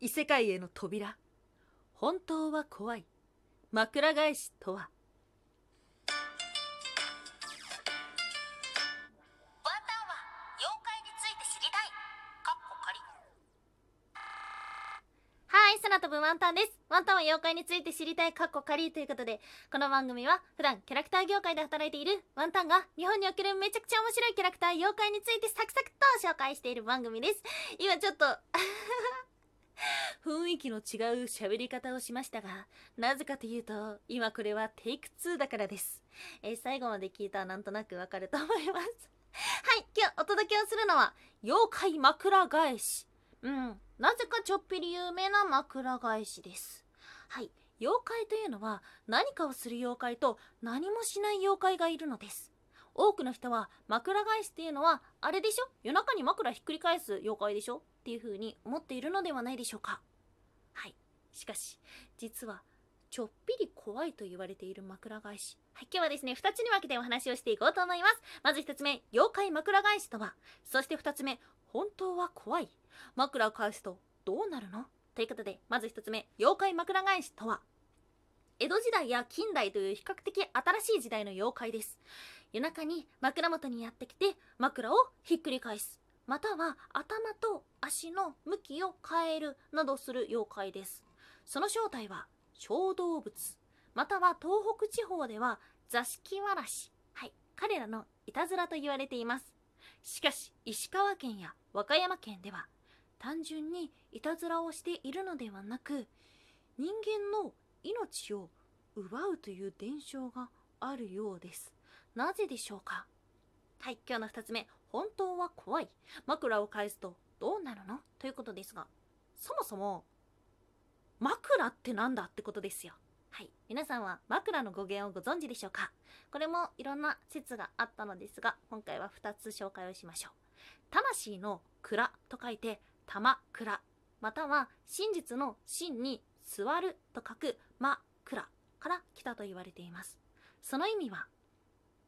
異世界への扉。本当は怖い。枕返しとは。ワンタンは妖怪について知りたい。かっこ仮。はい、空飛ぶワンタンです。ワンタンは妖怪について知りたい。カッコカリということで、この番組は普段キャラクター業界で働いているワンタンが日本におけるめちゃくちゃ面白いキャラクター妖怪についてサクサクと紹介している番組です。今ちょっと 雰囲気の違う喋り方をしましたがなぜかというと今これはテイク2だからですえー最後まで聞いたらなんとなくわかると思います。はい、今日お届けをするのは、妖怪枕返し。うん、なぜかちょっぴり有名な枕返しです。はい、妖怪というのは何かをする妖怪と何もしない妖怪がいるのです。多くの人は枕返しっていうのはあれでしょ？夜中に枕ひっくり返す妖怪でしょ？っていう風に思っているのではないでしょうか。はい。しかし、実はちょっぴり怖いと言われている枕返し。はい、今日はですね、二つに分けてお話をしていこうと思います。まず一つ目、妖怪枕返しとは。そして二つ目、本当は怖い。枕を返すとどうなるの？ということで、まず一つ目、妖怪枕返しとは。江戸時代や近代という比較的新しい時代の妖怪です。夜中に枕元にやってきて枕をひっくり返す。または頭と足の向きを変えるなどする妖怪です。その正体は小動物または東北地方では座敷わらしはい彼らのいたずらと言われていますしかし石川県や和歌山県では単純にいたずらをしているのではなく人間の命を奪うという伝承があるようですなぜでしょうか？はい今日の2つ目本当は怖い。枕を返すとどうなるの？ということですがそもそも枕ってなんだってことですよ。はい皆さんは枕の語源をご存知でしょうか？これもいろんな説があったのですが今回は2つ紹介をしましょう。魂の蔵と書いて玉蔵。または真実の真に座ると書く真蔵から来たと言われています。その意味は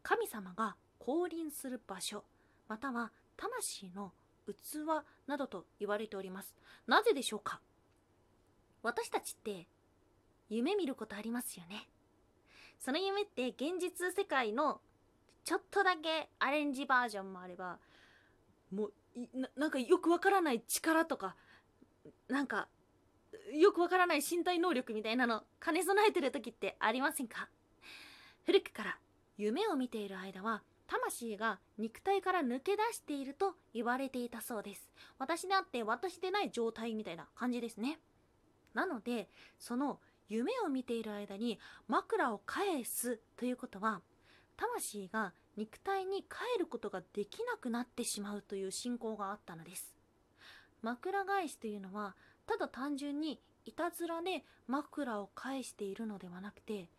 神様が降臨する場所または魂の器などと言われております。なぜでしょうか？私たちって夢見ることありますよね。その夢って現実世界のちょっとだけアレンジバージョンもあればもうなんかよくわからない力とかなんかよくわからない身体能力みたいなの兼ね備えてる時ってありませんか？古くから夢を見ている間は魂が肉体から抜け出していると言われていたそうです。私であって私でない状態みたいな感じですね。なのでその夢を見ている間に枕を返すということは魂が肉体に帰ることができなくなってしまうという信仰があったのです。枕返しというのはただ単純にいたずらで枕を返しているのではなくて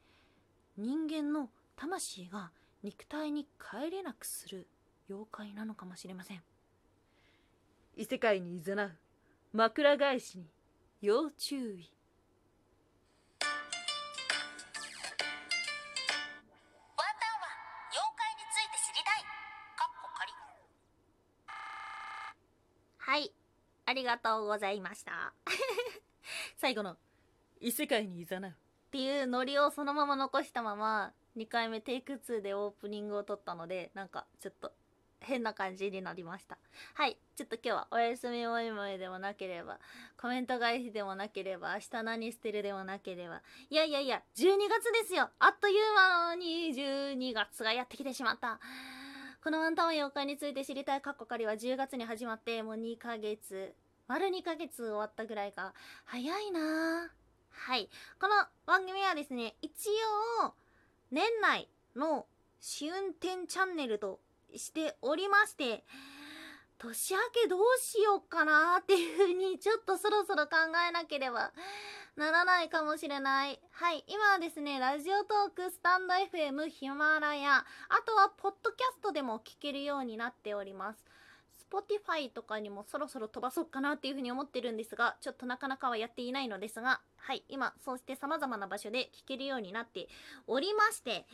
人間の魂が肉体に帰れなくする妖怪なのかもしれません。異世界に誘う枕返しに要注意。ワンタンは妖怪について知りたい。かっこ仮。はいありがとうございました。最後の異世界に誘う。っていうノリをそのまま残したまま2回目テイク2でオープニングを撮ったのでなんかちょっと変な感じになりました。はいちょっと今日はおやすみおいもいでもなければコメント返しでもなければ明日何してるでもなければ。いやいやいや12月ですよ。あっという間に12月がやってきてしまった。このワンタン妖怪について知りたいカッコ仮は10月に始まってもう2ヶ月丸2ヶ月終わったぐらいか早いな。はいこの番組はですね一応年内の試運転チャンネルとしておりまして年明けどうしようかなっていう風にちょっとそろそろ考えなければならないかもしれない。はい今はですねラジオトークスタンド FM ヒマラヤあとはポッドキャストでも聞けるようになっております。Spotify とかにもそろそろ飛ばそうかなっていうふうに思ってるんですがちょっとなかなかはやっていないのですがはい今そうして様々な場所で聞けるようになっておりまして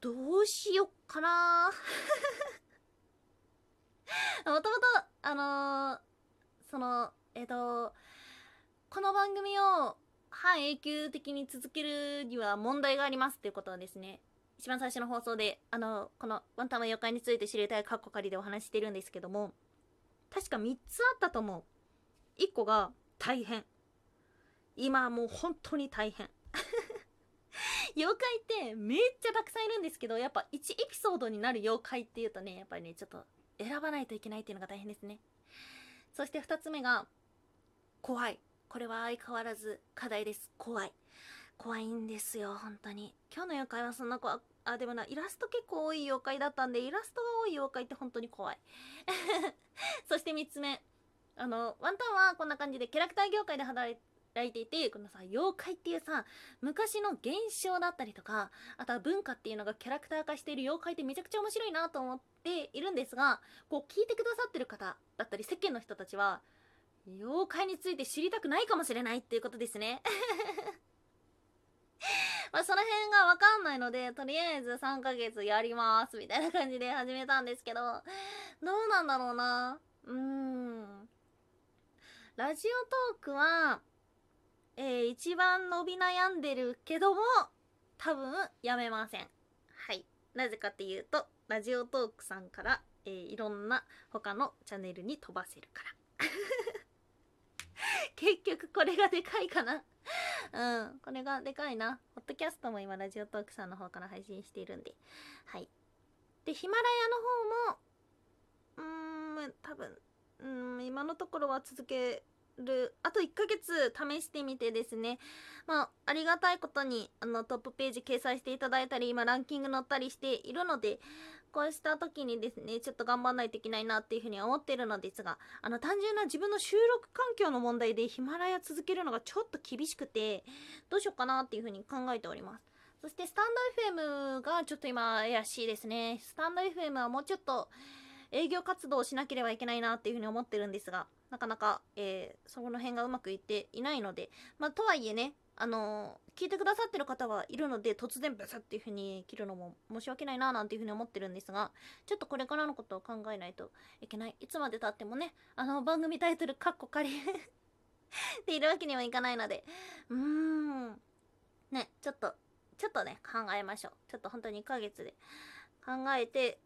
どうしよっかな。もともとあのーそのえっ、とこの番組を半永久的に続けるには問題がありますっていうことはですね一番最初の放送であのこのワンタンは妖怪について知りたいカッコ仮でお話ししてるんですけども確か3つあったと思う。1個が大変。今はもう本当に大変。妖怪ってめっちゃたくさんいるんですけどやっぱ1エピソードになる妖怪っていうとねやっぱりねちょっと選ばないといけないっていうのが大変ですね。そして2つ目が怖い。これは相変わらず課題です。怖い。怖いんですよ本当に。今日の妖怪はそんな怖あでもなイラスト結構多い妖怪だったんでイラストが多い妖怪って本当に怖い。そして3つ目。あのワンタンはこんな感じでキャラクター業界で働いいていてこのさ妖怪っていうさ昔の現象だったりとかあとは文化っていうのがキャラクター化している妖怪ってめちゃくちゃ面白いなと思っているんですがこう聞いてくださってる方だったり世間の人たちは妖怪について知りたくないかもしれないっていうことですね。まあその辺がわかんないのでとりあえず3ヶ月やりますみたいな感じで始めたんですけどどうなんだろうな。うーん。ラジオトークはえー、一番伸び悩んでるけども多分やめません。はい。なぜかっていうとラジオトークさんから、えー、いろんな他のチャンネルに飛ばせるから。結局これがでかいかな。うんこれがでかいな。ポッドキャストも今ラジオトークさんの方から配信しているんで。はい。でヒマラヤの方もうーん多分うん今のところは続けるあと1ヶ月試してみてですね。まあありがたいことにあのトップページ掲載していただいたり今ランキング載ったりしているのでこうした時にですねちょっと頑張んないといけないなっていうふうに思ってるのですがあの単純な自分の収録環境の問題でヒマラヤ続けるのがちょっと厳しくてどうしようかなっていうふうに考えております。そしてスタンド FM がちょっと今怪しいですね。スタンド FM はもうちょっと営業活動をしなければいけないなっていうふうに思ってるんですがなかなか、えー、そこの辺がうまくいっていないので、まあ、とはいえね、あのー、聞いてくださってる方はいるので、突然ブスっていう風に切るのも申し訳ないななんていう風に思ってるんですが、ちょっとこれからのことを考えないといけない。いつまで経ってもね、あの、番組タイトル、カッコ仮 っているわけにはいかないので、うーん。ね、ちょっと、ちょっとね、考えましょう。ちょっと本当に1ヶ月で考えて、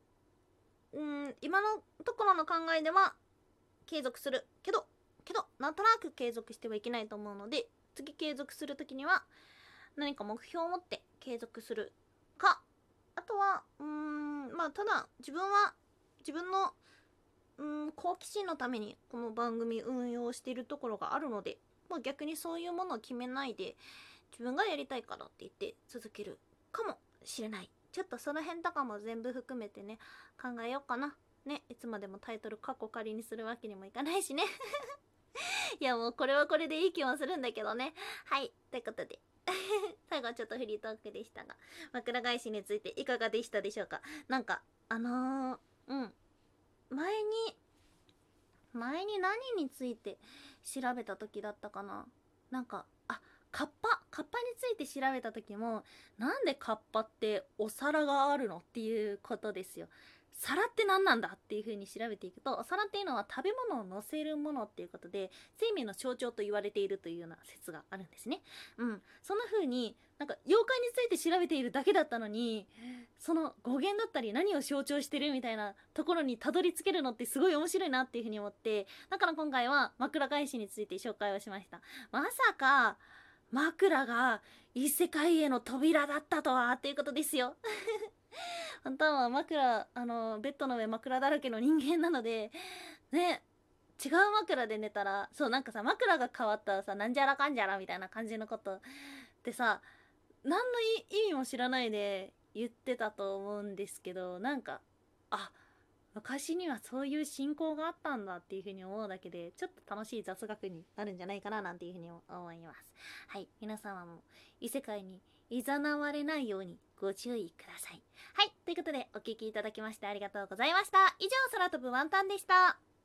うん、今のところの考えでは、継続するけどけどなんとなく継続してはいけないと思うので次継続する時には何か目標を持って継続するかあとはうーんまあただ自分は自分のうん好奇心のためにこの番組運用しているところがあるので、まあ、逆にそういうものを決めないで自分がやりたいからって言って続けるかもしれない。ちょっとその辺とかも全部含めてね考えようかな。ねいつまでもタイトル過去仮にするわけにもいかないしね。いやもうこれはこれでいい気もするんだけどね。はいということで。最後はちょっとフリートークでしたが枕返しについていかがでしたでしょうか？なんかあのー、うん。前に前に何について調べた時だったかな？なんかあカッパカッパについて調べた時もなんでカッパってお皿があるの？っていうことですよ。皿って何なんだっていう風に調べていくとお皿っていうのは食べ物を乗せるものっていうことで生命の象徴と言われているというような説があるんですね。うん、そんな風になんか妖怪について調べているだけだったのにその語源だったり何を象徴してるみたいなところにたどり着けるのってすごい面白いなっていう風に思ってだから今回は枕返しについて紹介をしました。まさか枕が異世界への扉だったとはっていうことですよ。あんたは枕あのベッドの上枕だらけの人間なのでね違う枕で寝たらそうなんかさ枕が変わったらさなんじゃらかんじゃらみたいな感じのことってさ何の意味も知らないで言ってたと思うんですけどなんかあ昔にはそういう信仰があったんだっていうふうに思うだけでちょっと楽しい雑学になるんじゃないかななんていうふうに思いますはい皆様も異世界にいざなわれないようにご注意ください。はい。ということで、お聴きいただきましてありがとうございました。以上、空飛ぶワンタンでした。